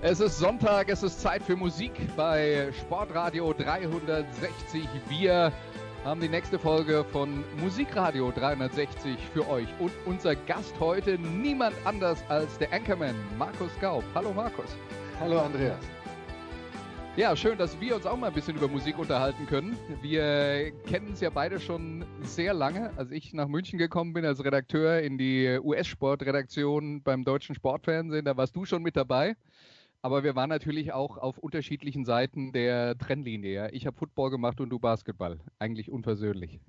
Es ist Sonntag, es ist Zeit für Musik bei Sportradio 360. Wir haben die nächste Folge von Musikradio 360 für euch. Und unser Gast heute niemand anders als der Anchorman Markus Gaub. Hallo Markus. Hallo Andreas. Ja, schön, dass wir uns auch mal ein bisschen über Musik unterhalten können. Wir kennen es ja beide schon sehr lange. Als ich nach München gekommen bin als Redakteur in die US-Sportredaktion beim Deutschen Sportfernsehen, da warst du schon mit dabei. Aber wir waren natürlich auch auf unterschiedlichen Seiten der Trennlinie. Ja. Ich habe Football gemacht und du Basketball. Eigentlich unversöhnlich.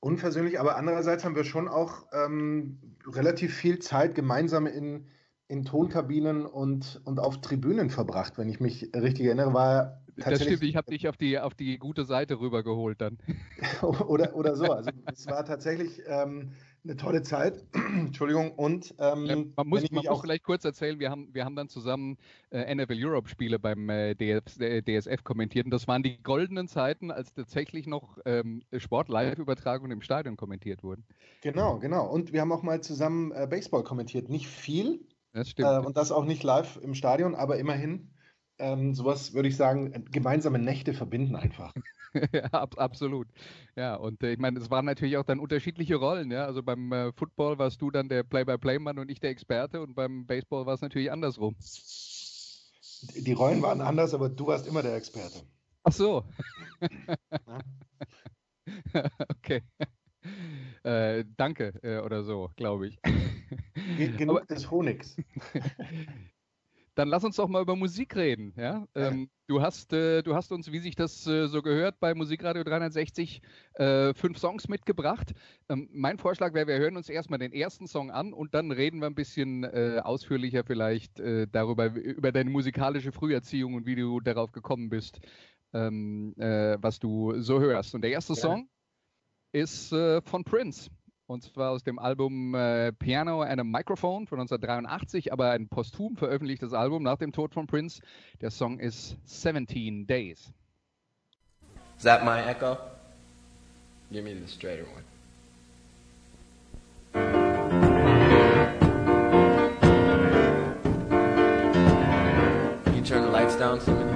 Unversöhnlich, aber andererseits haben wir schon auch ähm, relativ viel Zeit gemeinsam in, in Tonkabinen und, und auf Tribünen verbracht, wenn ich mich richtig erinnere, war das stimmt, ich habe dich auf die, auf die gute Seite rübergeholt dann. oder, oder so. Also es war tatsächlich ähm, eine tolle Zeit. Entschuldigung. Und ähm, ja, man muss, man muss vielleicht kurz erzählen, wir haben, wir haben dann zusammen äh, NFL Europe Spiele beim äh, DF, äh, DSF kommentiert und das waren die goldenen Zeiten, als tatsächlich noch ähm, Sport-Live-Übertragungen im Stadion kommentiert wurden. Genau, genau. Und wir haben auch mal zusammen äh, Baseball kommentiert. Nicht viel. Das stimmt. Äh, und das auch nicht live im Stadion, aber immerhin. Ähm, sowas würde ich sagen, gemeinsame Nächte verbinden einfach. ja, ab, absolut. Ja, und äh, ich meine, es waren natürlich auch dann unterschiedliche Rollen. Ja? Also beim äh, Football warst du dann der Play-by-Play-Mann und ich der Experte und beim Baseball war es natürlich andersrum. Die Rollen waren anders, aber du warst immer der Experte. Ach so. okay. Äh, danke äh, oder so, glaube ich. Genug aber, des Honigs. Dann lass uns doch mal über Musik reden. Ja? Ähm, du, hast, äh, du hast uns, wie sich das äh, so gehört, bei Musikradio 360 äh, fünf Songs mitgebracht. Ähm, mein Vorschlag wäre, wir hören uns erstmal den ersten Song an und dann reden wir ein bisschen äh, ausführlicher vielleicht äh, darüber, über deine musikalische Früherziehung und wie du darauf gekommen bist, ähm, äh, was du so hörst. Und der erste ja. Song ist von Prince. Und zwar aus dem Album äh, Piano and a Microphone von 1983, aber ein posthum veröffentlichtes Album nach dem Tod von Prince. Der Song ist 17 Days. Is that my echo? Give me the straighter one. Can you turn the lights down some?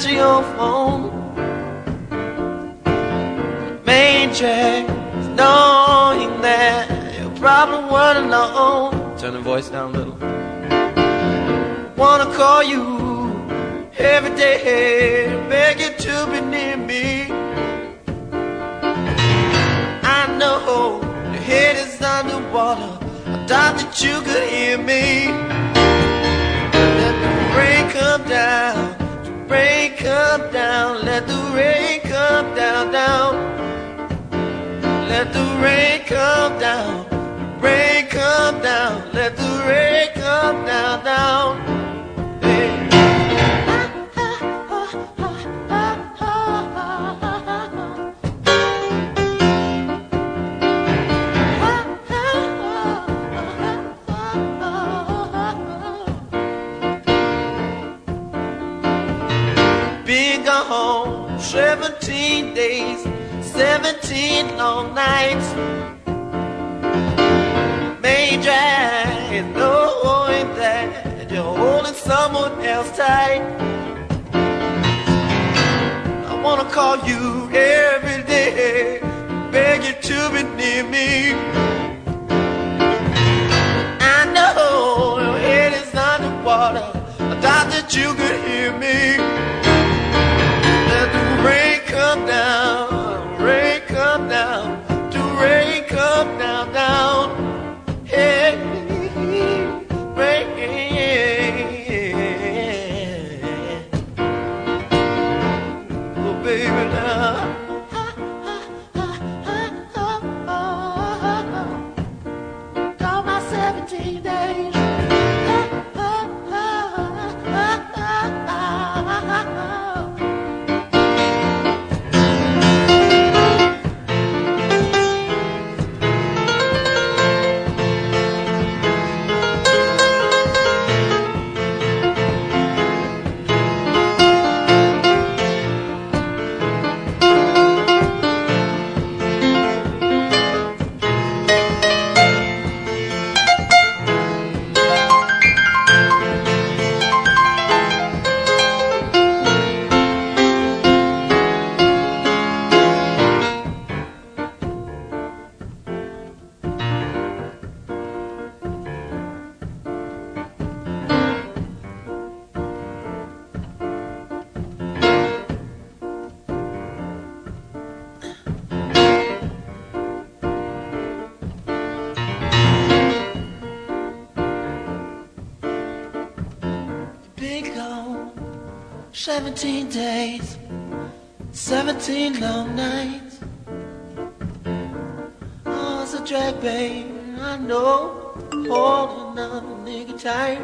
Answer your phone. Main knowing that you probably weren't alone. Turn the voice down a little. Wanna call you Knowing that you're holding someone else tight. I wanna call you every day, beg you to be near me. I know your head is underwater, I doubt that you could hear me. 17 days, 17 long nights. Oh, it's a drag, babe. I know, holding another nigga tight.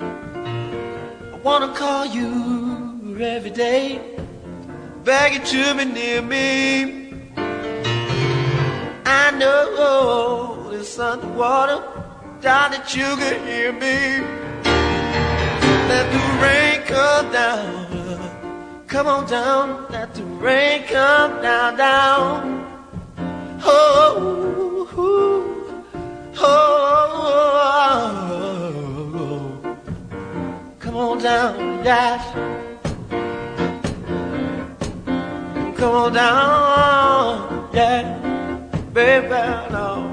I wanna call you every day, beg you to be near me. I know it's underwater, down that you can hear me. Let the rain come down. Come on down. Let the rain come down, down. Oh, oh, oh, Come on down, yes. Come on down, yeah, baby, no.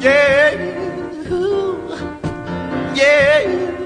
Yeah, yeah.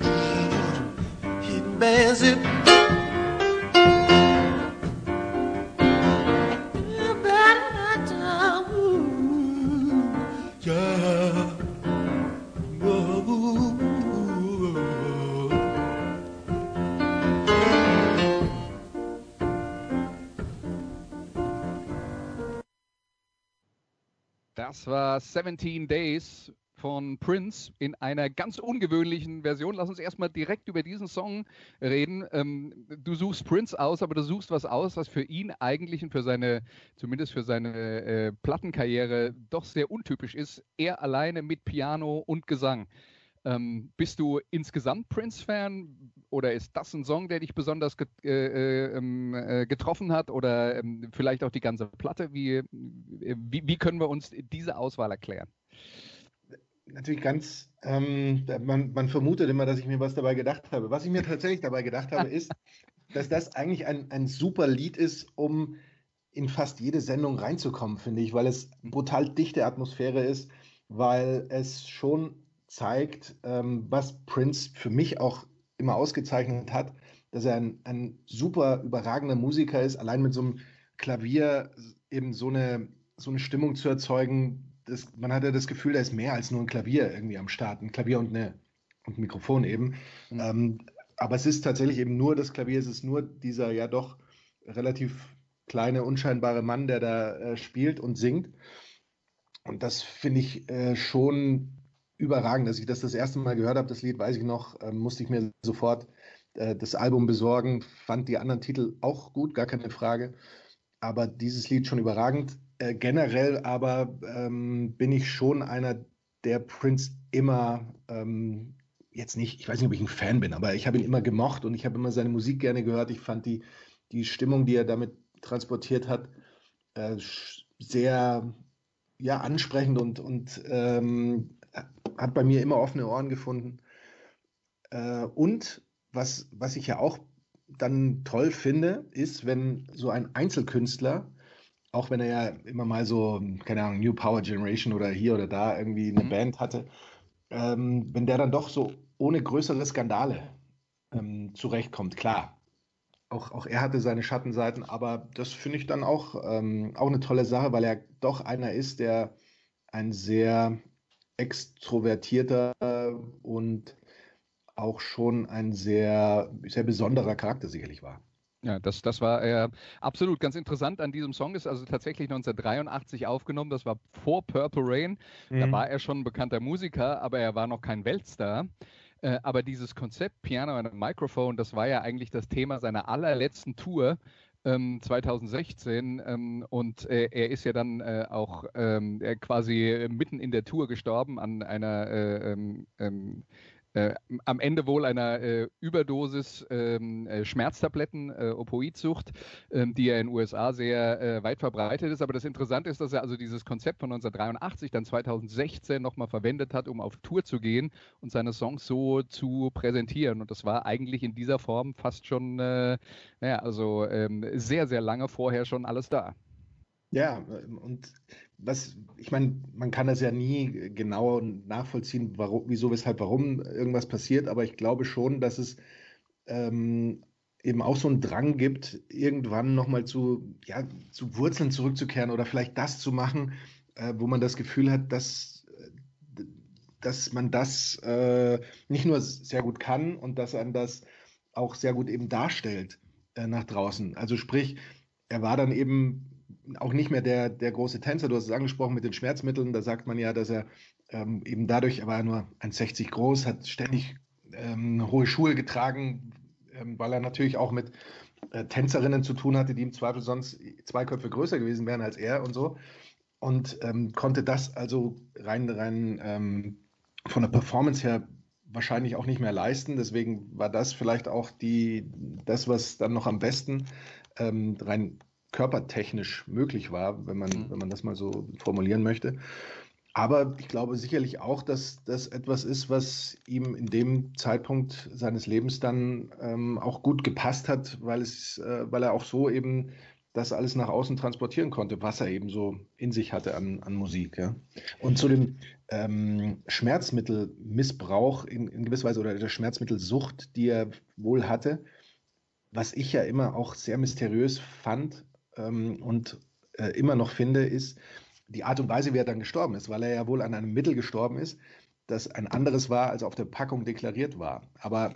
Days, hitting bands it. Yeah. Whoa. Das war 17 Days von Prince in einer ganz ungewöhnlichen Version. Lass uns erstmal direkt über diesen Song reden. Ähm, du suchst Prince aus, aber du suchst was aus, was für ihn eigentlich und für seine, zumindest für seine äh, Plattenkarriere doch sehr untypisch ist. Er alleine mit Piano und Gesang. Ähm, bist du insgesamt Prince-Fan oder ist das ein Song, der dich besonders get äh, äh, ähm, äh, getroffen hat oder ähm, vielleicht auch die ganze Platte? Wie, äh, wie, wie können wir uns diese Auswahl erklären? Natürlich ganz, ähm, man, man vermutet immer, dass ich mir was dabei gedacht habe. Was ich mir tatsächlich dabei gedacht habe, ist, dass das eigentlich ein, ein super Lied ist, um in fast jede Sendung reinzukommen, finde ich, weil es brutal dichte Atmosphäre ist, weil es schon zeigt, ähm, was Prince für mich auch immer ausgezeichnet hat, dass er ein, ein super überragender Musiker ist, allein mit so einem Klavier eben so eine, so eine Stimmung zu erzeugen, das, man hatte das Gefühl, da ist mehr als nur ein Klavier irgendwie am Start. Ein Klavier und, eine, und ein Mikrofon eben. Mhm. Ähm, aber es ist tatsächlich eben nur das Klavier, es ist nur dieser ja doch relativ kleine, unscheinbare Mann, der da äh, spielt und singt. Und das finde ich äh, schon überragend. Als ich das das erste Mal gehört habe, das Lied, weiß ich noch, äh, musste ich mir sofort äh, das Album besorgen. Fand die anderen Titel auch gut, gar keine Frage. Aber dieses Lied schon überragend. Äh, generell aber ähm, bin ich schon einer, der Prince immer ähm, jetzt nicht, ich weiß nicht, ob ich ein Fan bin, aber ich habe ihn immer gemocht und ich habe immer seine Musik gerne gehört. Ich fand die, die Stimmung, die er damit transportiert hat, äh, sehr ja, ansprechend und, und ähm, hat bei mir immer offene Ohren gefunden. Äh, und was, was ich ja auch dann toll finde, ist, wenn so ein Einzelkünstler, auch wenn er ja immer mal so, keine Ahnung, New Power Generation oder hier oder da irgendwie eine mhm. Band hatte, ähm, wenn der dann doch so ohne größere Skandale ähm, zurechtkommt. Klar, auch, auch er hatte seine Schattenseiten, aber das finde ich dann auch, ähm, auch eine tolle Sache, weil er doch einer ist, der ein sehr extrovertierter und auch schon ein sehr, sehr besonderer Charakter sicherlich war. Ja, das, das war äh, absolut ganz interessant an diesem Song. Ist also tatsächlich 1983 aufgenommen. Das war vor Purple Rain. Mhm. Da war er schon ein bekannter Musiker, aber er war noch kein Weltstar. Äh, aber dieses Konzept Piano und Microphone, das war ja eigentlich das Thema seiner allerletzten Tour. 2016 ähm, ähm, und äh, er ist ja dann äh, auch ähm, quasi mitten in der Tour gestorben an einer äh, am Ende wohl einer äh, Überdosis ähm, äh, Schmerztabletten, äh, Opoidsucht, ähm, die ja in den USA sehr äh, weit verbreitet ist. Aber das Interessante ist, dass er also dieses Konzept von 1983 dann 2016 nochmal verwendet hat, um auf Tour zu gehen und seine Songs so zu präsentieren. Und das war eigentlich in dieser Form fast schon, äh, naja, also ähm, sehr, sehr lange vorher schon alles da. Ja, und was, ich meine, man kann das ja nie genau nachvollziehen, warum, wieso, weshalb, warum irgendwas passiert, aber ich glaube schon, dass es ähm, eben auch so einen Drang gibt, irgendwann nochmal zu, ja, zu Wurzeln zurückzukehren oder vielleicht das zu machen, äh, wo man das Gefühl hat, dass, dass man das äh, nicht nur sehr gut kann und dass man das auch sehr gut eben darstellt äh, nach draußen. Also sprich, er war dann eben auch nicht mehr der, der große Tänzer. Du hast es angesprochen mit den Schmerzmitteln. Da sagt man ja, dass er ähm, eben dadurch, er war nur 1,60 groß, hat ständig ähm, hohe Schuhe getragen, ähm, weil er natürlich auch mit äh, Tänzerinnen zu tun hatte, die im Zweifel sonst zwei Köpfe größer gewesen wären als er und so. Und ähm, konnte das also rein, rein ähm, von der Performance her wahrscheinlich auch nicht mehr leisten. Deswegen war das vielleicht auch die, das, was dann noch am besten ähm, rein körpertechnisch möglich war, wenn man, mhm. wenn man das mal so formulieren möchte. Aber ich glaube sicherlich auch, dass das etwas ist, was ihm in dem Zeitpunkt seines Lebens dann ähm, auch gut gepasst hat, weil, es, äh, weil er auch so eben das alles nach außen transportieren konnte, was er eben so in sich hatte an, an Musik. Ja. Und zu dem ähm, Schmerzmittelmissbrauch in, in gewisser Weise oder der Schmerzmittelsucht, die er wohl hatte, was ich ja immer auch sehr mysteriös fand, ähm, und äh, immer noch finde, ist die Art und Weise, wie er dann gestorben ist, weil er ja wohl an einem Mittel gestorben ist, das ein anderes war, als auf der Packung deklariert war. Aber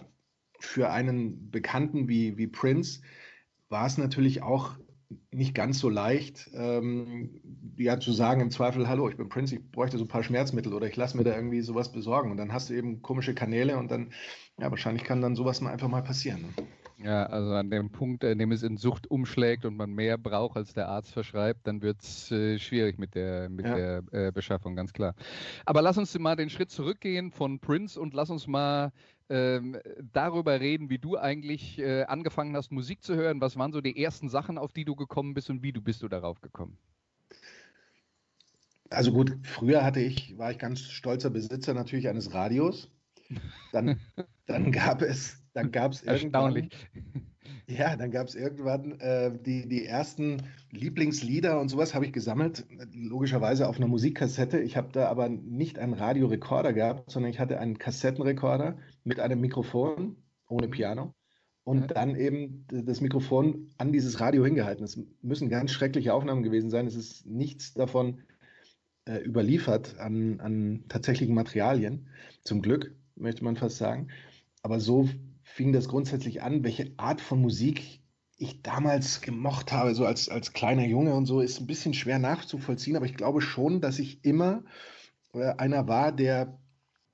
für einen Bekannten wie, wie Prince war es natürlich auch nicht ganz so leicht, ähm, ja zu sagen im Zweifel, hallo, ich bin Prince, ich bräuchte so ein paar Schmerzmittel oder ich lasse mir da irgendwie sowas besorgen. Und dann hast du eben komische Kanäle und dann, ja, wahrscheinlich kann dann sowas mal einfach mal passieren. Ne? Ja, also an dem Punkt, in dem es in Sucht umschlägt und man mehr braucht, als der Arzt verschreibt, dann wird es äh, schwierig mit der, mit ja. der äh, Beschaffung, ganz klar. Aber lass uns mal den Schritt zurückgehen von Prince und lass uns mal ähm, darüber reden, wie du eigentlich äh, angefangen hast, Musik zu hören. Was waren so die ersten Sachen, auf die du gekommen bist und wie du bist du darauf gekommen? Also gut, früher hatte ich, war ich ganz stolzer Besitzer natürlich eines Radios. Dann, dann gab es dann gab es Erstaunlich. Ja, dann gab es irgendwann äh, die, die ersten Lieblingslieder und sowas habe ich gesammelt, logischerweise auf einer Musikkassette. Ich habe da aber nicht einen Radiorekorder gehabt, sondern ich hatte einen Kassettenrekorder mit einem Mikrofon ohne mhm. Piano und ja. dann eben das Mikrofon an dieses Radio hingehalten. Es müssen ganz schreckliche Aufnahmen gewesen sein. Es ist nichts davon äh, überliefert an, an tatsächlichen Materialien. Zum Glück, möchte man fast sagen. Aber so fing das grundsätzlich an, welche Art von Musik ich damals gemocht habe, so als, als kleiner Junge und so, ist ein bisschen schwer nachzuvollziehen, aber ich glaube schon, dass ich immer äh, einer war, der,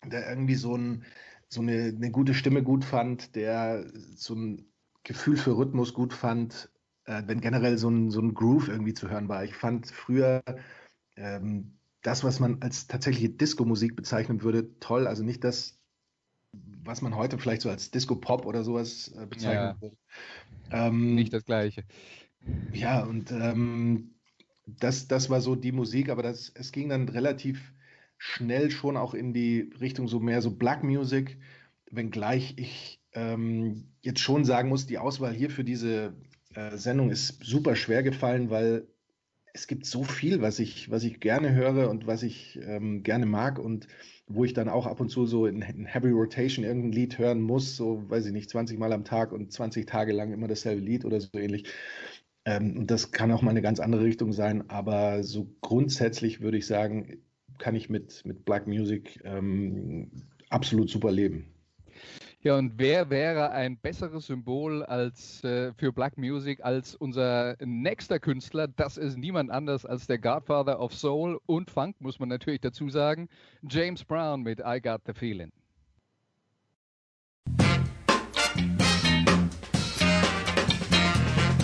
der irgendwie so, ein, so eine, eine gute Stimme gut fand, der so ein Gefühl für Rhythmus gut fand, äh, wenn generell so ein, so ein Groove irgendwie zu hören war. Ich fand früher ähm, das, was man als tatsächliche Disco-Musik bezeichnen würde, toll. Also nicht das, was man heute vielleicht so als Disco-Pop oder sowas äh, bezeichnen Ja. würde. Ähm, Nicht das Gleiche. ja, und ähm, das, das war so die Musik, aber das, es ging dann relativ schnell schon auch in die Richtung so mehr so Black Music, wenngleich ich ähm, jetzt schon sagen muss, die Auswahl hier für diese äh, Sendung ist super schwer gefallen, weil es gibt so viel, was ich, was ich gerne höre und was ich ähm, gerne mag und wo ich dann auch ab und zu so in, in Heavy Rotation irgendein Lied hören muss, so weiß ich nicht, 20 Mal am Tag und 20 Tage lang immer dasselbe Lied oder so ähnlich. Ähm, und das kann auch mal eine ganz andere Richtung sein, aber so grundsätzlich würde ich sagen, kann ich mit, mit Black Music ähm, absolut super leben. Ja, und wer wäre ein besseres Symbol als äh, für Black Music als unser nächster Künstler? Das ist niemand anders als der Godfather of Soul und Funk, muss man natürlich dazu sagen. James Brown mit I Got the Feeling.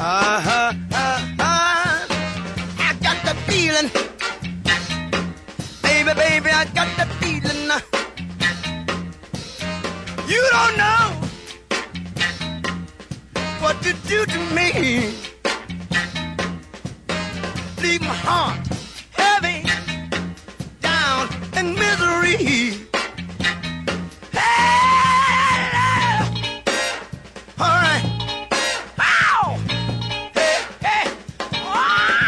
Uh-huh, uh-huh. I got the feeling. Baby, baby, I got the feeling. You don't know what you do to me. Leave my heart heavy down in misery. Hey! Alright. Ow! Hey, ah!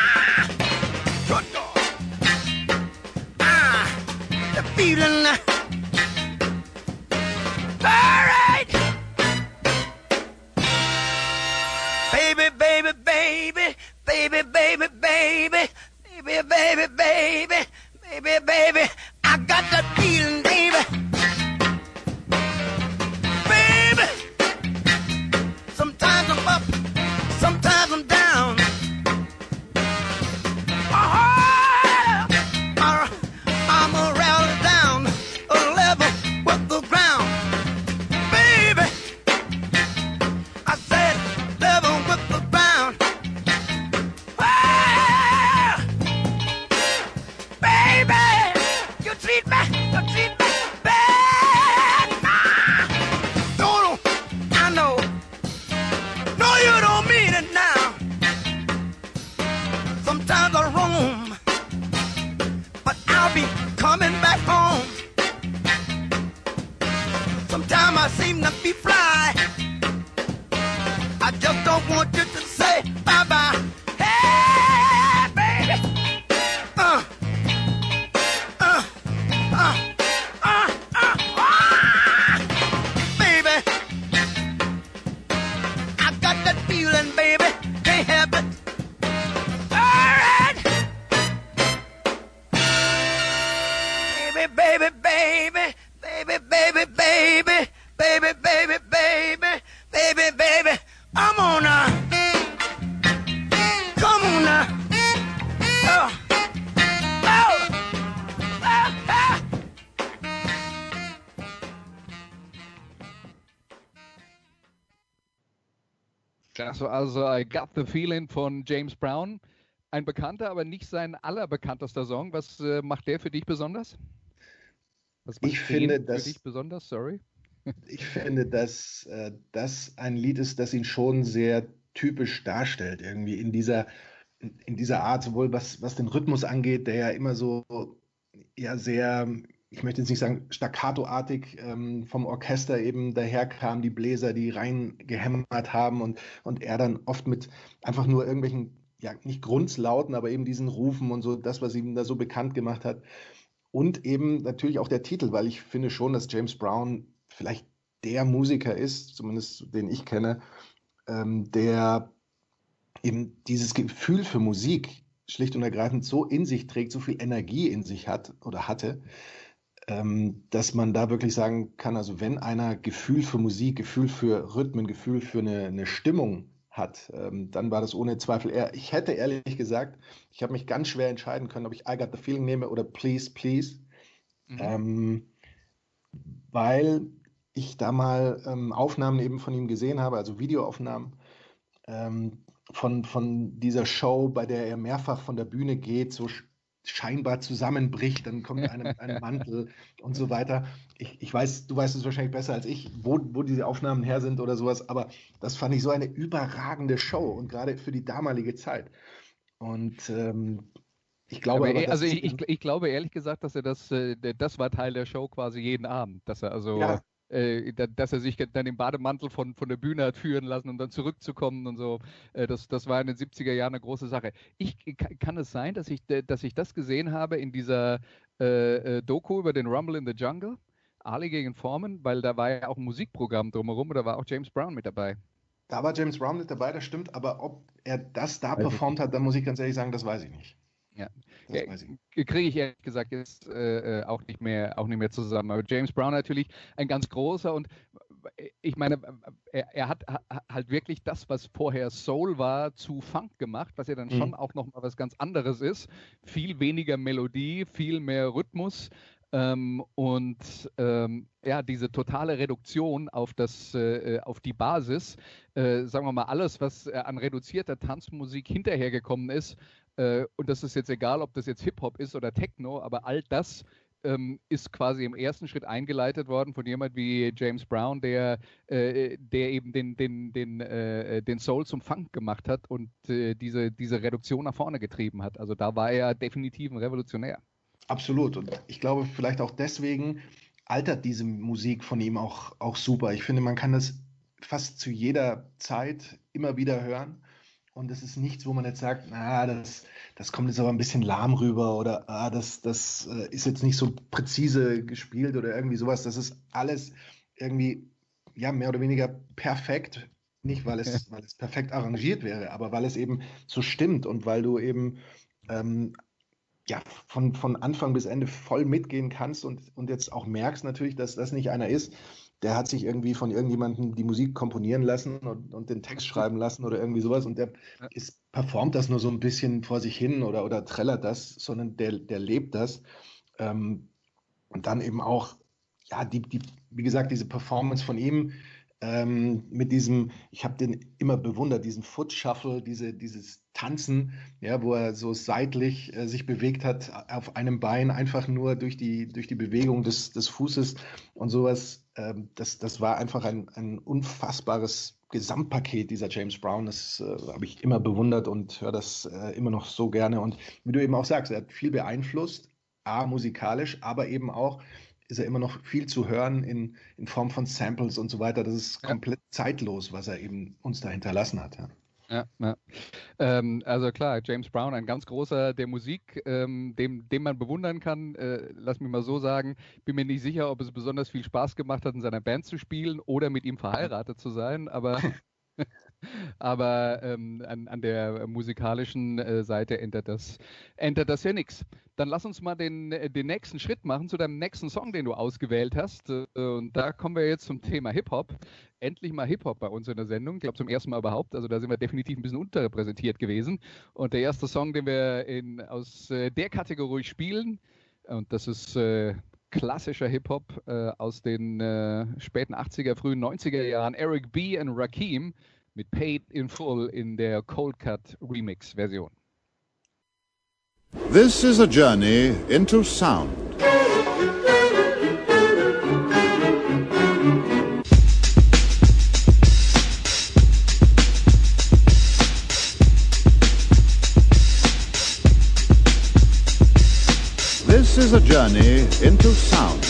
Das war also I Got the Feeling von James Brown. Ein bekannter, aber nicht sein allerbekanntester Song. Was äh, macht der für dich besonders? Was macht Ich finde, für dass- dich besonders? Sorry. Ich finde, dass äh, das ein Lied ist, das ihn schon sehr typisch darstellt, irgendwie in dieser, in dieser Art, sowohl was, was den Rhythmus angeht, der ja immer so ja sehr, ich möchte jetzt nicht sagen staccatoartig ähm, vom Orchester eben daherkam, die Bläser, die reingehämmert haben und, und er dann oft mit einfach nur irgendwelchen, ja, nicht Grundslauten, aber eben diesen Rufen und so, das, was ihm da so bekannt gemacht hat. Und eben natürlich auch der Titel, weil ich finde schon, dass James Brown vielleicht der Musiker ist, zumindest den ich kenne, ähm, der eben dieses Gefühl für Musik schlicht und ergreifend so in sich trägt, so viel Energie in sich hat oder hatte, dass man da wirklich sagen kann, also wenn einer Gefühl für Musik, Gefühl für Rhythmen, Gefühl für eine, eine Stimmung hat, ähm, dann war das ohne Zweifel er. Ich hätte ehrlich gesagt, ich habe mich ganz schwer entscheiden können, ob ich I Got the Feeling nehme oder Please, Please, mhm. ähm, weil ich da mal ähm, Aufnahmen eben von ihm gesehen habe, also Videoaufnahmen ähm, von, von dieser Show, bei der er mehrfach von der Bühne geht, so scheinbar zusammenbricht, dann kommt einer mit einem Mantel und so weiter. Ich, ich weiß, du weißt es wahrscheinlich besser als ich, wo, wo diese Aufnahmen her sind oder sowas, aber das fand ich so eine überragende Show und gerade für die damalige Zeit. Und ähm, ich glaube, aber, aber also ich, ich, ich, glaube ehrlich gesagt, dass er das, äh, das war Teil der Show quasi jeden Abend, dass er also ja äh, dass er sich dann im Bademantel von, von der Bühne hat führen lassen, um dann zurückzukommen und so. Äh, das, das war in den 70er Jahren eine große Sache. Ich, kann es sein, dass ich, dass ich das gesehen habe in dieser äh, äh, Doku über den Rumble in the Jungle? Ali gegen Foreman, weil da war ja auch ein Musikprogramm drumherum und da war auch James Brown mit dabei. Da war James Brown mit dabei, das stimmt, aber ob er das da performt hat, da muss ich ganz ehrlich sagen, das weiß ich nicht. Ja, ja kriege ich ehrlich gesagt jetzt äh, äh, auch nicht mehr auch nicht mehr zusammen. Aber James Brown natürlich ein ganz großer und äh, ich meine, er, er hat halt wirklich das, was vorher Soul war, zu Funk gemacht, was ja dann mhm. schon auch noch mal was ganz anderes ist. Viel weniger Melodie, viel mehr Rhythmus. Ähm, und ähm, ja, diese totale Reduktion auf, das, äh, äh auf die Basis, äh, sagen wir mal, alles, was äh, an reduzierter Tanzmusik hinterhergekommen ist, äh, und das ist jetzt egal, ob das jetzt Hip-Hop ist oder Techno, aber all das ähm, ist quasi im ersten Schritt eingeleitet worden von jemand wie James Brown, der, äh, der eben den, den, den, äh, den Soul zum Funk gemacht hat und äh, diese, diese Reduktion nach vorne getrieben hat. Also da war er definitiv ein Revolutionär. Absolut. Und ich glaube, vielleicht auch deswegen altert diese Musik von ihm auch, auch super. Ich finde, man kann das fast zu jeder Zeit immer wieder hören. Und es ist nichts, wo man jetzt sagt, na, das, das kommt jetzt aber ein bisschen lahm rüber oder ah, das, das äh, ist jetzt nicht so präzise gespielt oder irgendwie sowas. Das ist alles irgendwie, ja, mehr oder weniger perfekt. Nicht, weil es, weil es perfekt arrangiert wäre, aber weil es eben so stimmt und weil du eben ähm, ja, von, von Anfang bis Ende voll mitgehen kannst und, und jetzt auch merkst natürlich, dass das nicht einer ist, der hat sich irgendwie von irgendjemandem die Musik komponieren lassen und, und den Text schreiben lassen oder irgendwie sowas und der ist, performt das nur so ein bisschen vor sich hin oder, oder trällert das, sondern der, der lebt das. Ähm, und dann eben auch, ja, die, die, wie gesagt, diese Performance von ihm ähm, mit diesem, ich habe den immer bewundert, diesen Foot Shuffle, diese, dieses Tanzen, ja, wo er so seitlich äh, sich bewegt hat auf einem Bein, einfach nur durch die, durch die Bewegung des, des Fußes und sowas. Ähm, das, das war einfach ein, ein unfassbares Gesamtpaket dieser James Brown. Das äh, habe ich immer bewundert und höre das äh, immer noch so gerne. Und wie du eben auch sagst, er hat viel beeinflusst, A, musikalisch, aber eben auch ist er immer noch viel zu hören in, in Form von Samples und so weiter. Das ist komplett zeitlos, was er eben uns da hinterlassen hat. Ja. Ja, ja. Ähm, also klar, James Brown, ein ganz großer der Musik, ähm, dem, dem man bewundern kann. Äh, lass mich mal so sagen, bin mir nicht sicher, ob es besonders viel Spaß gemacht hat, in seiner Band zu spielen oder mit ihm verheiratet zu sein, aber Aber ähm, an, an, der musikalischen äh, Seite ändert das, ändert das ja nichts. Dann lass uns mal den, äh, den nächsten Schritt machen zu deinem nächsten Song, den du ausgewählt hast. Äh, und da kommen wir jetzt zum Thema Hip-Hop. Endlich mal Hip-Hop bei uns in der Sendung. Ich glaube zum ersten Mal überhaupt. Also da sind wir definitiv ein bisschen unterrepräsentiert gewesen. Und der erste Song, den wir in, aus äh, der Kategorie spielen, und das ist äh, klassischer Hip-Hop äh, aus den äh, späten 80er, frühen 90er Jahren. Eric B. und Rakim mit Paid in Full in der Cold Cut Remix Version. This is a journey into sound. This is a journey into sound.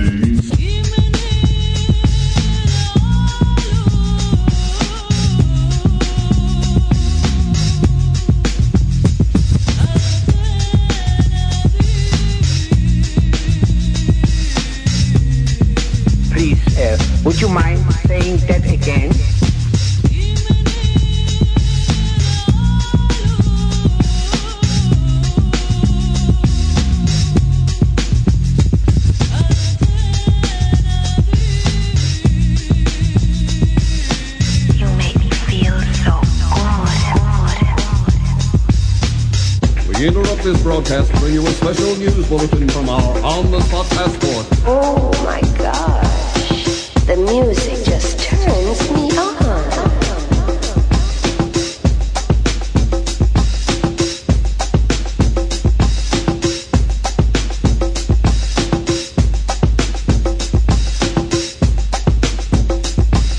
this broadcast to bring you a special news bulletin from our on-the-spot passport. Oh my gosh. The music just turns me on.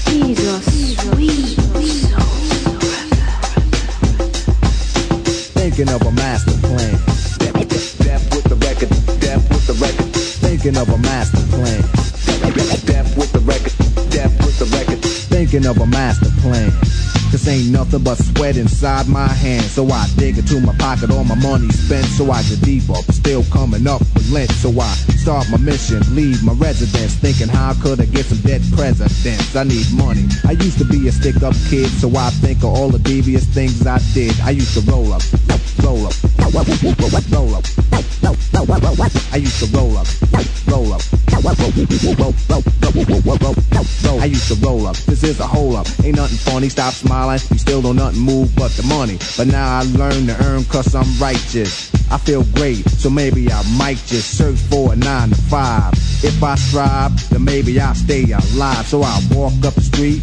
He's sweet. Thinking of a master plan. Thinking of a master plan. Death with the record, death with the record. Thinking of a master plan. This ain't nothing but sweat inside my hand. So I dig into my pocket, all my money spent. So I get deeper, but still coming up with lint. So I start my mission, leave my residence. Thinking how could I get some dead presidents? I need money. I used to be a stick up kid, so I think of all the devious things I did. I used to roll up, roll up, roll up. I used to roll up, roll up. I used to roll up. This is a hole up. Ain't nothing funny. Stop smiling. You still don't nothing move but the money. But now I learn to earn cause I'm righteous. I feel great, so maybe I might just search for a nine to five. If I strive, then maybe I'll stay alive. So I walk up the street,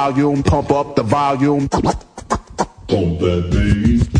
Volume, pump up the volume. Pump that bass.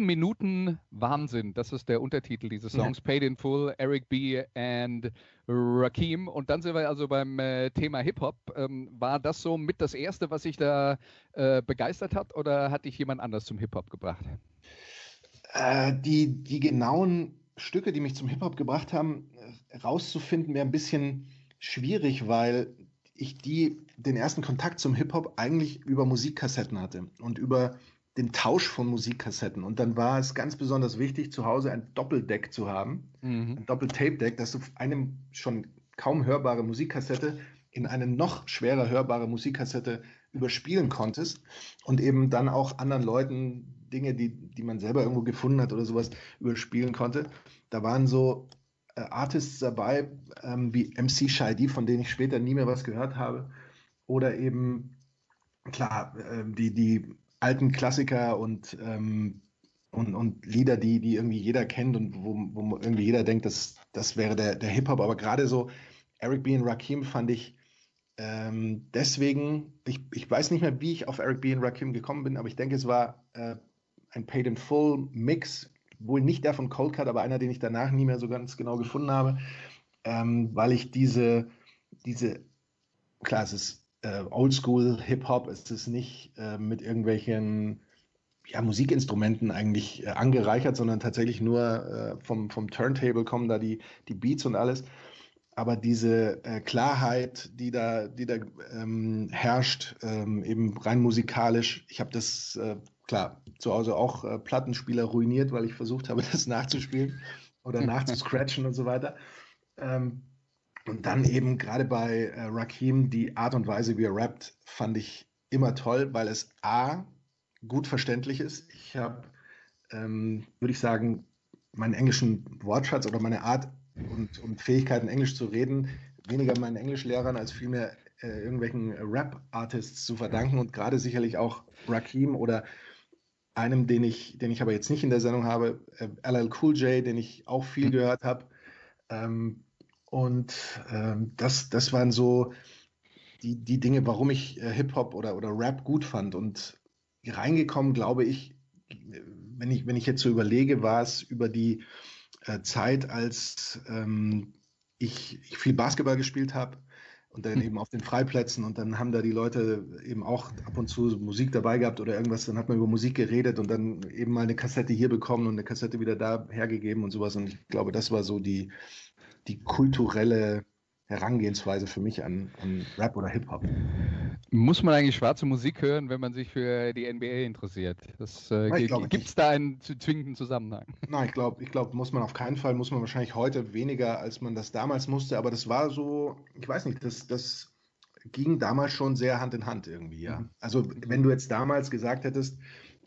Sieben Minuten Wahnsinn, das ist der Untertitel dieses Songs. Paid in Full, Eric B. and Rakim. Und dann sind wir also beim äh, Thema Hip-Hop. Ähm, war das so mit das Erste, was sich da äh, begeistert hat oder hat dich jemand anders zum Hip-Hop gebracht? Äh, die, die genauen Stücke, die mich zum Hip-Hop gebracht haben, äh, rauszufinden, wäre ein bisschen schwierig, weil ich die, den ersten Kontakt zum Hip-Hop eigentlich über Musikkassetten hatte und über den Tausch von Musikkassetten. Und dann war es ganz besonders wichtig, zu Hause ein Doppeldeck zu haben, mhm. ein Doppeltape-Deck, dass du eine schon kaum hörbare Musikkassette in eine noch schwerer hörbare Musikkassette überspielen konntest und eben dann auch anderen Leuten Dinge, die, die man selber irgendwo gefunden hat oder sowas, überspielen konnte. Da waren so äh, Artists dabei, ähm, wie MC Shady, von denen ich später nie mehr was gehört habe. Oder eben, klar, äh, die, die alten Klassiker und, ähm, und, und Lieder, die, die irgendwie jeder kennt und wo, wo irgendwie jeder denkt, das, das wäre der, der Hip-Hop. Aber gerade so Eric B. und Rakim fand ich ähm, deswegen, ich, ich weiß nicht mehr, wie ich auf Eric B. und Rakim gekommen bin, aber ich denke, es war äh, ein Paid in Full Mix, wohl nicht der von Cold Cut, aber einer, den ich danach nie mehr so ganz genau gefunden habe, ähm, weil ich diese, diese, klar, es ist äh, Oldschool Hip-Hop, es ist nicht äh, mit irgendwelchen ja, Musikinstrumenten eigentlich äh, angereichert, sondern tatsächlich nur äh, vom, vom Turntable kommen da die, die Beats und alles. Aber diese äh, Klarheit, die da, die da ähm, herrscht, ähm, eben rein musikalisch, ich habe das äh, klar zu Hause auch Plattenspieler ruiniert, weil ich versucht habe, das nachzuspielen oder nachzuscratchen und so weiter. Ähm, und dann eben gerade bei äh, Rakim die Art und Weise, wie er rappt, fand ich immer toll, weil es A, gut verständlich ist. Ich habe, ähm, würde ich sagen, meinen englischen Wortschatz oder meine Art und, und Fähigkeiten, Englisch zu reden, weniger meinen Englischlehrern als vielmehr äh, irgendwelchen Rap-Artists zu verdanken und gerade sicherlich auch Rakim oder einem, den ich, den ich aber jetzt nicht in der Sendung habe, äh, LL Cool J, den ich auch viel mhm. gehört habe. Ähm, und ähm, das, das waren so die, die Dinge, warum ich äh, Hip-Hop oder, oder Rap gut fand. Und reingekommen, glaube ich, wenn ich, wenn ich jetzt so überlege, war es über die äh, Zeit, als ähm, ich, ich viel Basketball gespielt habe und dann hm. eben auf den Freiplätzen und dann haben da die Leute eben auch ab und zu Musik dabei gehabt oder irgendwas, dann hat man über Musik geredet und dann eben mal eine Kassette hier bekommen und eine Kassette wieder da hergegeben und sowas und ich glaube, das war so die, die kulturelle Herangehensweise für mich an, an Rap oder Hip-Hop. Muss man eigentlich schwarze Musik hören, wenn man sich für die NBA interessiert? äh, Gibt es da einen zwingenden Zusammenhang? Nein, ich glaube, ich glaub, muss man auf keinen Fall, muss man wahrscheinlich heute weniger, als man das damals musste, aber das war so, ich weiß nicht, das, das ging damals schon sehr Hand in Hand irgendwie, ja. Mhm. Also wenn du jetzt damals gesagt hättest,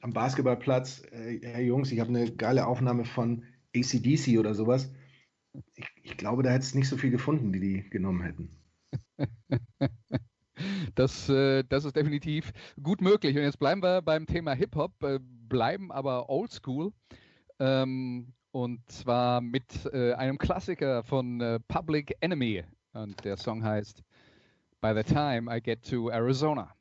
am Basketballplatz, äh, hey Jungs, ich habe eine geile Aufnahme von ACDC oder sowas, ich, ich glaube, da hätte es nicht so viel gefunden, die die genommen hätten. Das, äh, das ist definitiv gut möglich. Und jetzt bleiben wir beim Thema Hip-Hop, äh, bleiben aber oldschool. Ähm, und zwar mit äh, einem Klassiker von Public Enemy. Und der Song heißt By the Time I Get to Arizona.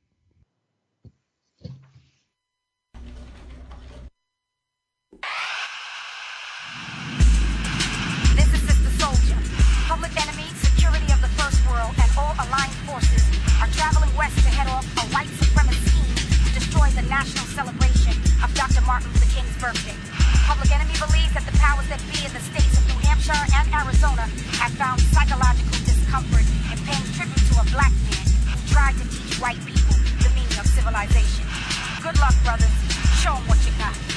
All aligned forces are traveling west to head off a white supremacist scheme to destroy the national celebration of Dr. Martin Luther King's birthday. Public Enemy believes that the powers that be in the states of New Hampshire and Arizona have found psychological discomfort in paying tribute to a black man who tried to teach white people the meaning of civilization. Good luck, brothers. Show them what you got.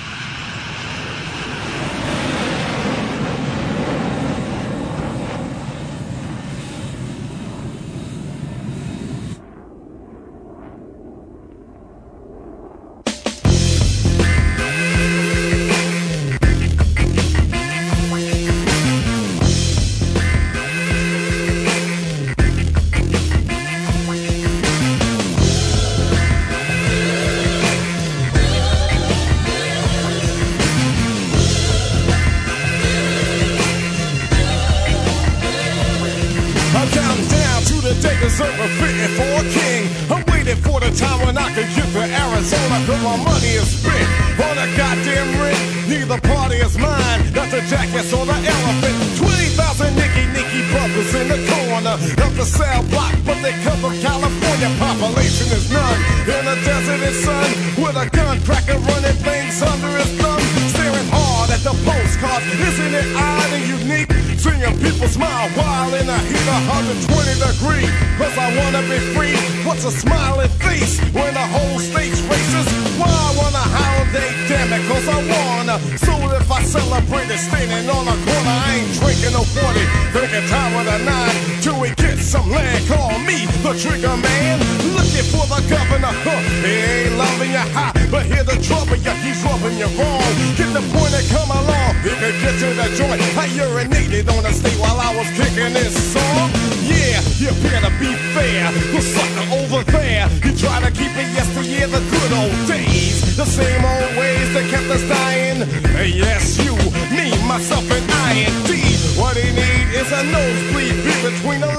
Postcard. Isn't it odd and unique? Seeing people smile while in a heat of 120 degree. Cause I wanna be free. What's a smiling face when the whole state's racist? Why I want a holiday, damn it, cause I wanna. So if I celebrate it standing on a corner, I ain't drinking no 40. Drinking time with a nine till we get some land. Call me the trigger man. Looking for the governor. Huh. He ain't loving you high, but hear the trouble, yeah, he's rubbing you wrong. Get the point and come along. He can get to the joint. I urinated on the state while I was kicking this song. Yeah, you better be fair. The sucker over there, he try to keep it yesteryear, the good old days. The same old ways that kept us dying. Hey, yes, you, me, myself, and I and D. What he need is a nosebleed between the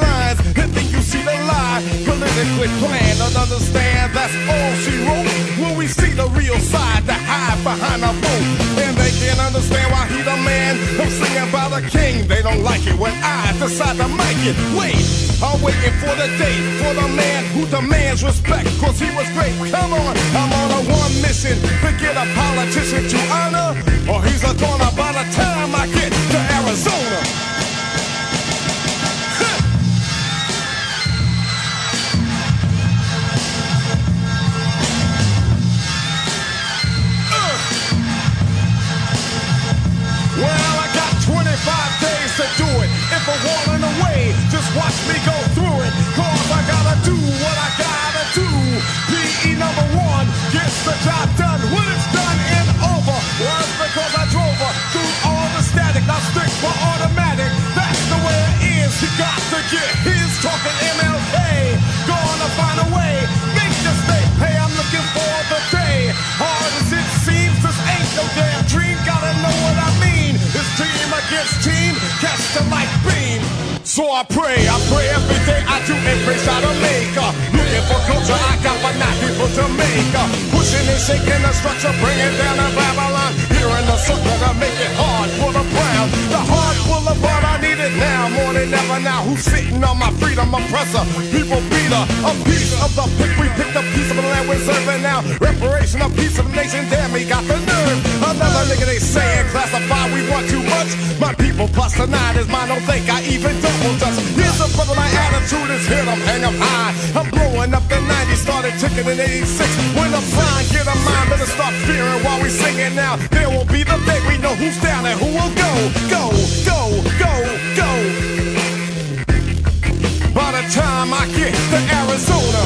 politically planned. And understand that's all she wrote. When we see the real side, the hide behind a boat. And they can't understand why he the man. I'm singing about the king. They don't like it when I decide to make it. Wait, I'm waiting for the day for the man who demands respect. Cause he was great. Come on, I'm on a one mission. Forget a politician to honor. Or he's a goner by the time I get to Arizona. Me go through it. Cause I gotta do what I gotta do. PE number one gets the job done when it's done and over. Was because I drove her through all the static. Now stick for automatic. That's the way it is. You got to get his talking MLK. Gonna find a way. Make the state. Hey, I'm looking for the day. Hard as it seems, this ain't no damn dream. Gotta know what I mean. It's team against team. Catch the light beam. So I pray, I And shaking the structure, bringing down the Babylon. Hearing the sucker to make it hard for the brown. The heart full now. More than ever now. Who's sitting on my freedom oppressor? People beater. A piece of the pick, we picked a piece of the land we're serving now. Reparation, a piece of the nation, damn, we got the nerve. Another nigga they saying classify, we want too much. My people plus the nine is mine, don't think I even double dust. Here's the brother, my attitude is hit, I'm hang 'em high. I'm blowing up the 90s, started ticking in 86. When the sign get a mind, better start fearing while we singing now. There will be the day we know who's down and who will go, go, go, go. By the time I get to Arizona,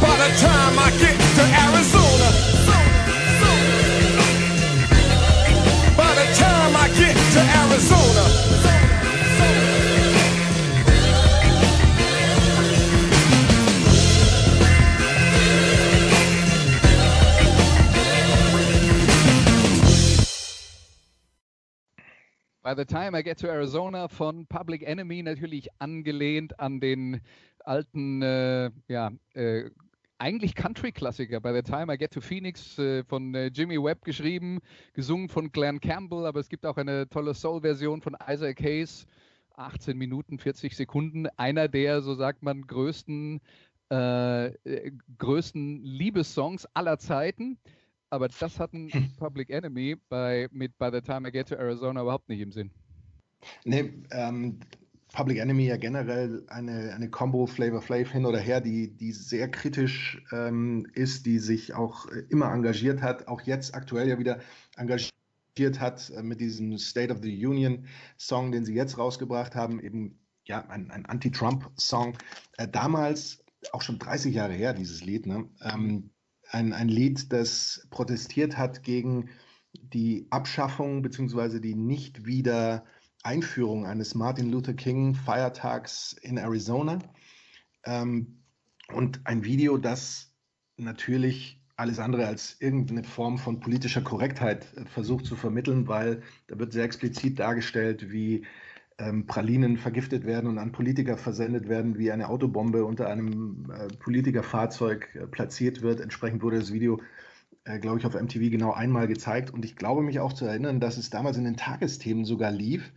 by the time I get By the time I get to Arizona von Public Enemy, natürlich angelehnt an den alten, äh, ja, äh, eigentlich Country-Klassiker. By the time I get to Phoenix äh, von äh, Jimmy Webb geschrieben, gesungen von Glenn Campbell, aber es gibt auch eine tolle Soul-Version von Isaac Hayes. 18 Minuten, 40 Sekunden. Einer der, so sagt man, größten, äh, äh, größten Liebessongs aller Zeiten. Aber das hatten Public Enemy bei, mit By the Time I Get to Arizona überhaupt nicht im Sinn. Nee, ähm, Public Enemy ja generell eine, eine Combo Flavor Flav hin oder her, die, die sehr kritisch ähm, ist, die sich auch äh, immer engagiert hat, auch jetzt aktuell ja wieder engagiert hat äh, mit diesem State of the Union Song, den sie jetzt rausgebracht haben, eben ja ein, ein Anti-Trump-Song. Äh, damals, auch schon 30 Jahre her, dieses Lied, ne? ähm, ein, ein Lied, das protestiert hat gegen die Abschaffung bzw. die nicht wieder Einführung eines Martin Luther King Feiertags in Arizona. Ähm, und ein Video, das natürlich alles andere als irgendeine Form von politischer Korrektheit äh, versucht zu vermitteln, weil da wird sehr explizit dargestellt, wie ähm, Pralinen vergiftet werden und an Politiker versendet werden, wie eine Autobombe unter einem äh, Politikerfahrzeug äh, platziert wird. Entsprechend wurde das Video äh, glaube ich, auf MTV genau einmal gezeigt. Und ich glaube mich auch zu erinnern, dass es damals in den Tagesthemen sogar lief,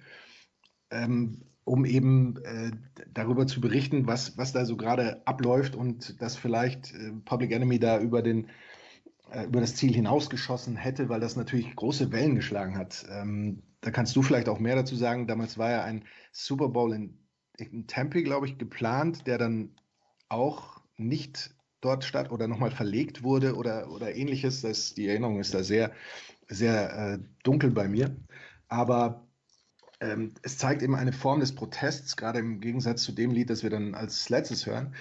ähm, um eben äh, darüber zu berichten, was, was da so gerade abläuft und dass vielleicht äh, Public Enemy da über den äh, über das Ziel hinausgeschossen hätte, weil das natürlich große Wellen geschlagen hat. Ähm, da kannst du vielleicht auch mehr dazu sagen. Damals war ja ein Super Bowl in, in Tempe, glaube ich, geplant, der dann auch nicht dort statt oder nochmal verlegt wurde oder, oder ähnliches. Das, die Erinnerung ist da sehr, sehr äh, dunkel bei mir. Aber ähm, es zeigt eben eine Form des Protests, gerade im Gegensatz zu dem Lied, das wir dann als letztes hören,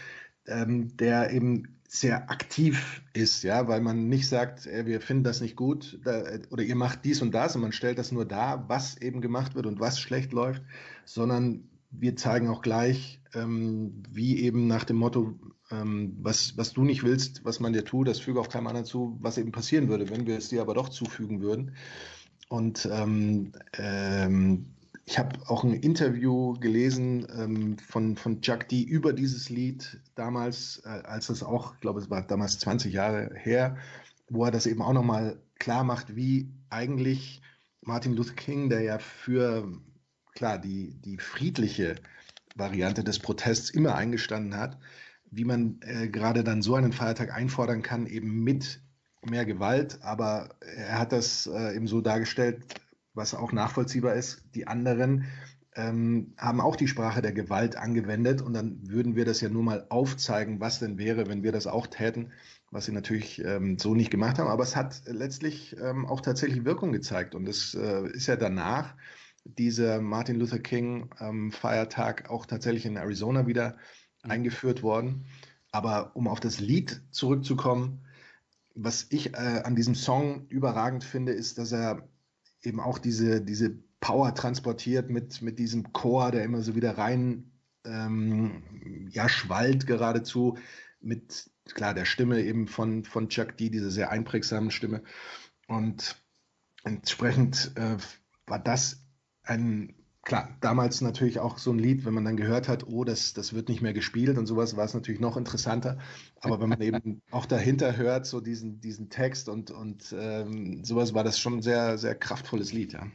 ähm, der eben sehr aktiv ist, ja, weil man nicht sagt, ey, wir finden das nicht gut da, oder ihr macht dies und das und man stellt das nur dar, was eben gemacht wird und was schlecht läuft, sondern wir zeigen auch gleich, ähm, wie eben nach dem Motto, ähm, was, was du nicht willst, was man dir tut, das füge auch keinem anderen zu, was eben passieren würde, wenn wir es dir aber doch zufügen würden. Und ähm, ähm, ich habe auch ein Interview gelesen ähm, von, von Chuck D über dieses Lied damals, äh, als es auch, glaube, es war damals 20 Jahre her, wo er das eben auch nochmal klar macht, wie eigentlich Martin Luther King, der ja für, klar, die, die friedliche Variante des Protests immer eingestanden hat, wie man äh, gerade dann so einen Feiertag einfordern kann, eben mit mehr Gewalt. Aber er hat das äh, eben so dargestellt, was auch nachvollziehbar ist, die anderen ähm, haben auch die Sprache der Gewalt angewendet und dann würden wir das ja nur mal aufzeigen, was denn wäre, wenn wir das auch täten, was sie natürlich ähm, so nicht gemacht haben. Aber es hat letztlich ähm, auch tatsächlich Wirkung gezeigt und es äh, ist ja danach dieser Martin Luther King ähm, Feiertag auch tatsächlich in Arizona wieder mhm. eingeführt worden. Aber um auf das Lied zurückzukommen, was ich äh, an diesem Song überragend finde, ist, dass er eben auch diese, diese Power transportiert mit, mit diesem Chor, der immer so wieder rein ähm, ja, schwallt geradezu, mit klar der Stimme eben von, von Chuck D, diese sehr einprägsamen Stimme. Und entsprechend äh, war das ein, klar, damals natürlich auch so ein Lied, wenn man dann gehört hat, oh, das, das wird nicht mehr gespielt und sowas, war es natürlich noch interessanter. Aber wenn man eben auch dahinter hört, so diesen, diesen Text und, und ähm, sowas, war das schon ein sehr, sehr kraftvolles Lied, ja.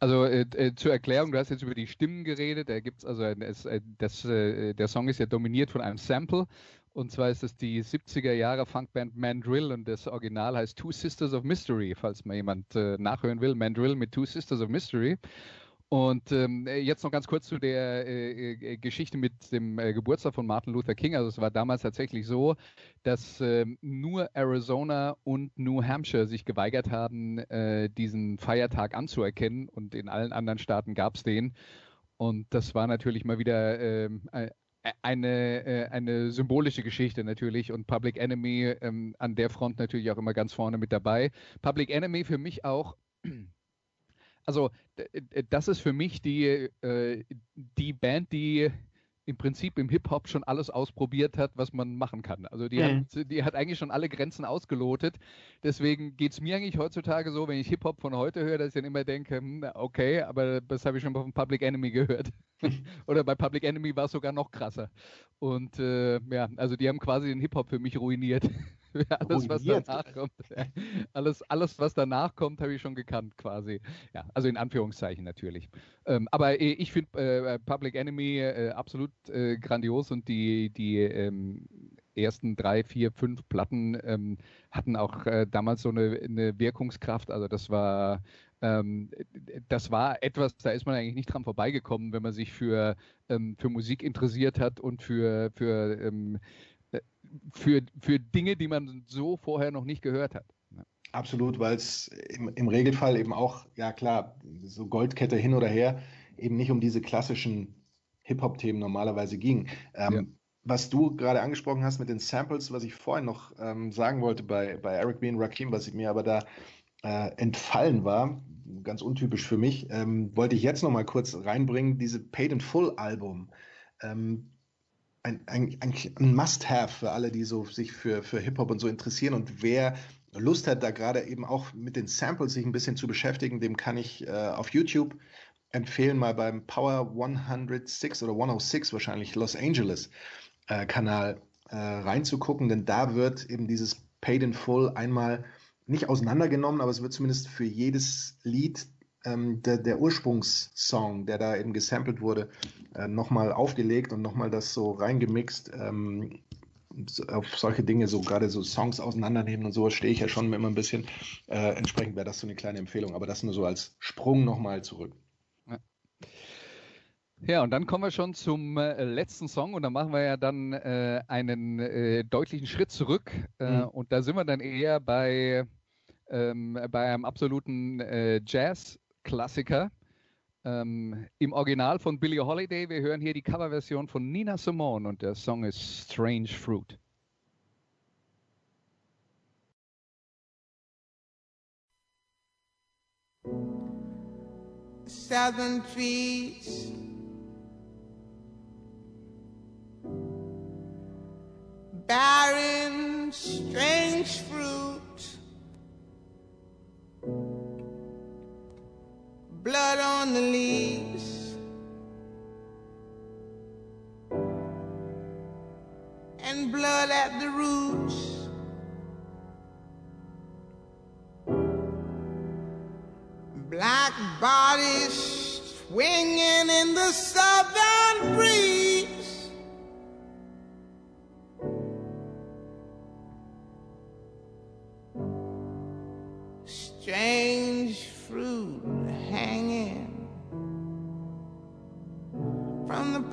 Also äh, äh, zur Erklärung, du hast jetzt über die Stimmen geredet. Da gibt's also es, äh, das, äh, der Song ist ja dominiert von einem Sample. Und zwar ist es die 70er Jahre Funkband Mandrill und das Original heißt Two Sisters of Mystery, falls mal jemand äh, nachhören will. Mandrill mit Two Sisters of Mystery. Und ähm, jetzt noch ganz kurz zu der äh, äh, Geschichte mit dem äh, Geburtstag von Martin Luther King. Also es war damals tatsächlich so, dass ähm, nur Arizona und New Hampshire sich geweigert haben, äh, diesen Feiertag anzuerkennen und in allen anderen Staaten gab es den. Und das war natürlich mal wieder ähm, äh, eine, äh, eine symbolische Geschichte natürlich und Public Enemy ähm, an der Front natürlich auch immer ganz vorne mit dabei. Public Enemy für mich auch also das ist für mich die, äh, die Band, die im Prinzip im Hip-Hop schon alles ausprobiert hat, was man machen kann. Also die, mhm. hat, die hat eigentlich schon alle Grenzen ausgelotet. Deswegen geht es mir eigentlich heutzutage so, wenn ich Hip-Hop von heute höre, dass ich dann immer denke, hm, okay, aber das habe ich schon von Public Enemy gehört. Oder bei Public Enemy war es sogar noch krasser. Und äh, ja, also die haben quasi den Hip-Hop für mich ruiniert. alles, was danach kommt, alles, alles, was danach kommt, habe ich schon gekannt, quasi. Ja, also in Anführungszeichen natürlich. Ähm, aber äh, ich finde äh, Public Enemy äh, absolut äh, grandios und die, die ähm, ersten drei, vier, fünf Platten ähm, hatten auch äh, damals so eine, eine, Wirkungskraft. Also das war ähm, das war etwas, da ist man eigentlich nicht dran vorbeigekommen, wenn man sich für, ähm, für Musik interessiert hat und für, für ähm, für, für Dinge, die man so vorher noch nicht gehört hat. Absolut, weil es im, im, Regelfall eben auch, ja klar, so Goldkette hin oder her, eben nicht um diese klassischen Hip-Hop-Themen normalerweise ging. Ähm, ja. Was du gerade angesprochen hast mit den Samples, was ich vorhin noch ähm, sagen wollte bei, bei Eric B. und Rakim, was mir aber da äh, entfallen war, ganz untypisch für mich, ähm, wollte ich jetzt noch mal kurz reinbringen, diese Paid in Full Album. Ähm, ein, ein, ein Must-Have für alle, die so sich für, für Hip-Hop und so interessieren. Und wer Lust hat, da gerade eben auch mit den Samples sich ein bisschen zu beschäftigen, dem kann ich äh, auf YouTube empfehlen, mal beim Power 106 oder 106 wahrscheinlich Los Angeles äh, Kanal äh, reinzugucken, denn da wird eben dieses Paid in Full einmal nicht auseinandergenommen, aber es wird zumindest für jedes Lied ähm, der, der Ursprungssong, der da eben gesampelt wurde, äh, nochmal aufgelegt und nochmal das so reingemixt. Ähm, auf solche Dinge, so gerade so Songs auseinandernehmen und sowas stehe ich ja schon immer ein bisschen. Äh, entsprechend wäre das so eine kleine Empfehlung, aber das nur so als Sprung nochmal zurück. Ja, und dann kommen wir schon zum äh, letzten Song und da machen wir ja dann äh, einen äh, deutlichen Schritt zurück äh, Mhm. und da sind wir dann eher bei, ähm, bei einem absoluten äh, Jazz-Klassiker. Ähm, Im Original von Billie Holiday. Wir hören hier die Coverversion von Nina Simone und der Song ist Strange Fruit. southern trees. Barren, strange fruit. Blood on the leaves. And blood at the roots. Black bodies swinging in the southern breeze.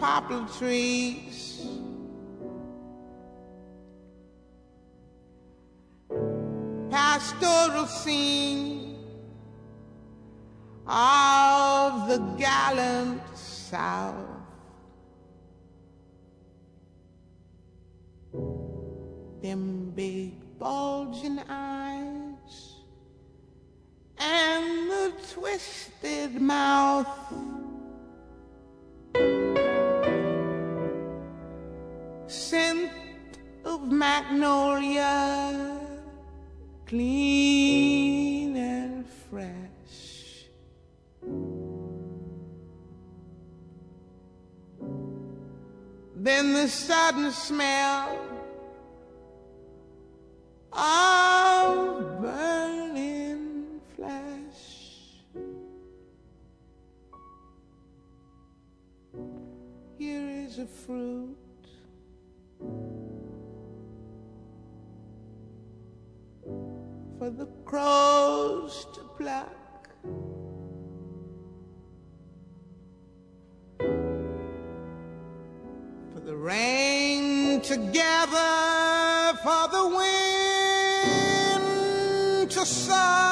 Poplar trees. Pastoral scene of the gallant South. Them big bulging eyes and the twisted mouth. Magnolia, clean and fresh. Then the sudden smell of burning flesh. Here is a fruit. For the crows to pluck. for the rain to gather, for the wind to suck,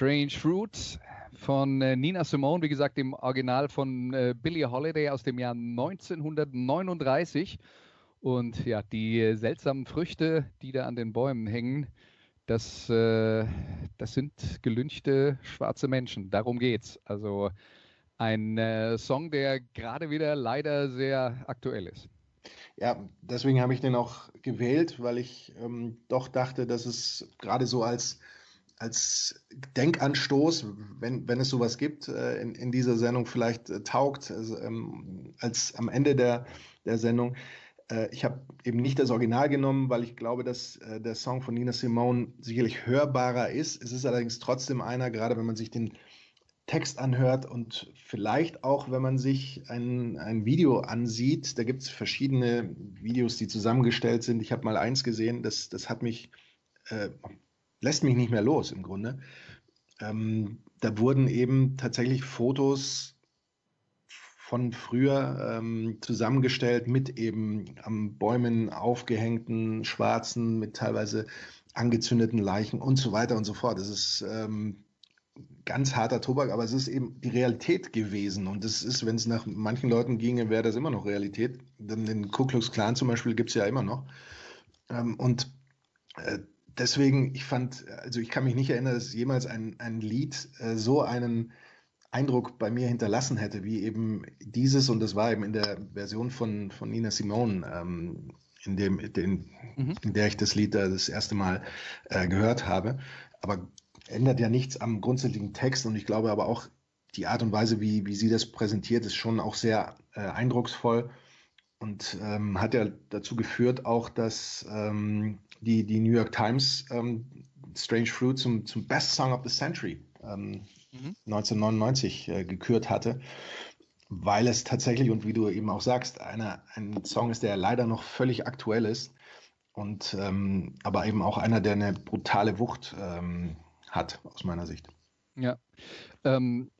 Strange Fruit von äh, Nina Simone, wie gesagt, im Original von äh, Billie Holiday aus dem Jahr 1939. Und ja, die äh, seltsamen Früchte, die da an den Bäumen hängen, das, das sind gelünchte schwarze Menschen. Darum geht's. Also ein Song, der gerade wieder leider sehr aktuell ist. Ja, deswegen habe ich den auch gewählt, weil ich ähm, doch dachte, dass es gerade so als, als Denkanstoß, wenn, wenn es sowas gibt, äh, in, in dieser Sendung vielleicht äh, taugt, also, ähm, als am Ende der, der Sendung. Äh, ich habe eben nicht das Original genommen, weil ich glaube, dass äh, der Song von Nina Simone sicherlich hörbarer ist. Es ist allerdings trotzdem einer, gerade wenn man sich den Text anhört und vielleicht auch, wenn man sich ein, ein Video ansieht. Da gibt es verschiedene Videos, die zusammengestellt sind. Ich habe mal eins gesehen, das, das hat mich, lässt mich nicht mehr los im Grunde. Ähm, da wurden eben tatsächlich Fotos von früher ähm, zusammengestellt mit eben am Bäumen aufgehängten schwarzen, mit teilweise angezündeten Leichen und so weiter und so fort. Das ist ähm, ganz harter Tobak, aber es ist eben die Realität gewesen. Und es ist, wenn es nach manchen Leuten ginge, wäre das immer noch Realität. Den Ku Klux Klan zum Beispiel gibt es ja immer noch. Ähm, und äh, deswegen, ich fand, also ich kann mich nicht erinnern, dass jemals ein, ein Lied äh, so einen Eindruck bei mir hinterlassen hätte, wie eben dieses, und das war eben in der Version von, von Nina Simone, ähm, in, dem, den, mhm. in der ich das Lied das erste Mal äh, gehört habe. Aber ändert ja nichts am grundsätzlichen Text und ich glaube aber auch die Art und Weise, wie, wie sie das präsentiert, ist schon auch sehr äh, eindrucksvoll und ähm, hat ja dazu geführt auch, dass ähm, die, die New York Times ähm, Strange Fruit zum, zum Best Song of the Century mhm. 1999 äh, gekürt hatte, weil es tatsächlich, und wie du eben auch sagst, eine, ein Song ist, der leider noch völlig aktuell ist und ähm, aber eben auch einer, der eine brutale Wucht ähm, hat, aus meiner Sicht. Ja. Ähm,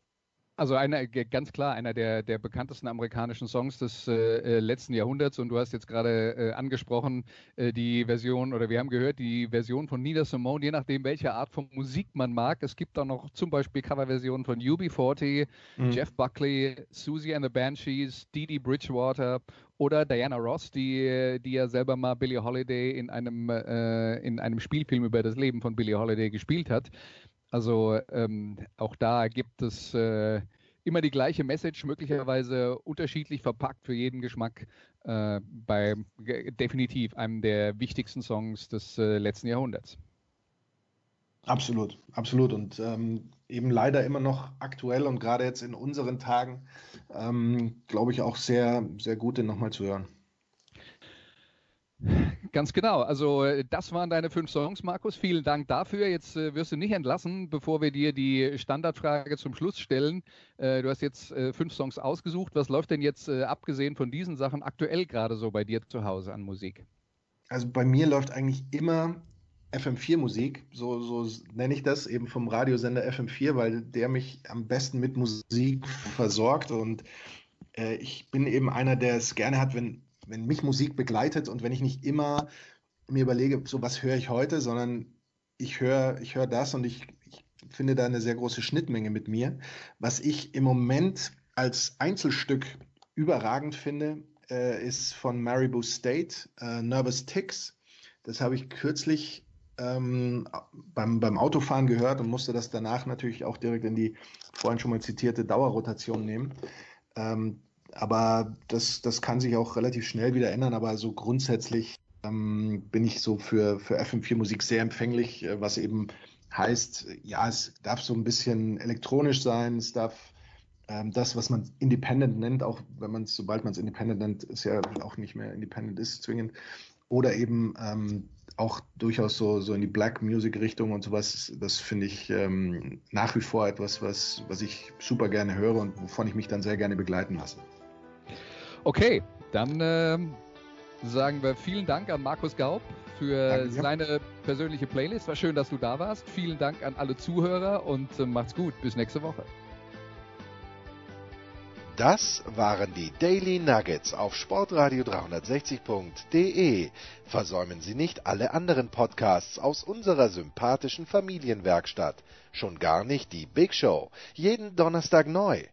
also einer, ganz klar einer der, der bekanntesten amerikanischen Songs des äh, äh, letzten Jahrhunderts. Und du hast jetzt gerade äh, angesprochen, äh, die Version, oder wir haben gehört, die Version von Nina Simone, je nachdem, welche Art von Musik man mag. Es gibt auch noch zum Beispiel Coverversionen von UB40, mhm. Jeff Buckley, Susie and the Banshees, Dee Dee Bridgewater oder Diana Ross, die, die ja selber mal Billie Holiday in einem, äh, in einem Spielfilm über das Leben von Billie Holiday gespielt hat. Also ähm, auch da gibt es äh, immer die gleiche Message, möglicherweise unterschiedlich verpackt für jeden Geschmack. Äh, bei definitiv einem der wichtigsten Songs des äh, letzten Jahrhunderts. Absolut, absolut. Und ähm, eben leider immer noch aktuell und gerade jetzt in unseren Tagen, ähm, glaube ich, auch sehr, sehr gut, den nochmal zu hören. Ganz genau. Also äh, das waren deine fünf Songs, Markus. Vielen Dank dafür. Jetzt äh, wirst du nicht entlassen, bevor wir dir die Standardfrage zum Schluss stellen. Äh, du hast jetzt äh, fünf Songs ausgesucht. Was läuft denn jetzt, äh, abgesehen von diesen Sachen, aktuell gerade so bei dir zu Hause an Musik? Also bei mir läuft eigentlich immer FM4-Musik, so, so nenne ich das, eben vom Radiosender FM4, weil der mich am besten mit Musik versorgt. Und äh, ich bin eben einer, der es gerne hat, wenn wenn mich Musik begleitet und wenn ich nicht immer mir überlege, so was höre ich heute, sondern ich höre ich hör das und ich, ich finde da eine sehr große Schnittmenge mit mir. Was ich im Moment als Einzelstück überragend finde, äh, ist von Maribou State, äh, Nervous Ticks. Das habe ich kürzlich ähm, beim, beim Autofahren gehört und musste das danach natürlich auch direkt in die vorhin schon mal zitierte Dauerrotation nehmen. Ähm, aber das, das kann sich auch relativ schnell wieder ändern. Aber so grundsätzlich ähm, bin ich so für, für FM4-Musik sehr empfänglich, äh, was eben heißt, ja, es darf so ein bisschen elektronisch sein, es darf ähm, das, was man Independent nennt, auch wenn man es, sobald man es Independent nennt, ist ja auch nicht mehr Independent ist zwingend. Oder eben ähm, auch durchaus so, so in die Black Music Richtung und sowas. Das finde ich ähm, nach wie vor etwas, was, was ich super gerne höre und wovon ich mich dann sehr gerne begleiten lasse. Okay, dann äh, sagen wir vielen Dank an Markus Gaub für Danke, seine persönliche Playlist. War schön, dass du da warst. Vielen Dank an alle Zuhörer und äh, macht's gut. Bis nächste Woche. Das waren die Daily Nuggets auf Sportradio 360.de. Versäumen Sie nicht alle anderen Podcasts aus unserer sympathischen Familienwerkstatt. Schon gar nicht die Big Show. Jeden Donnerstag neu.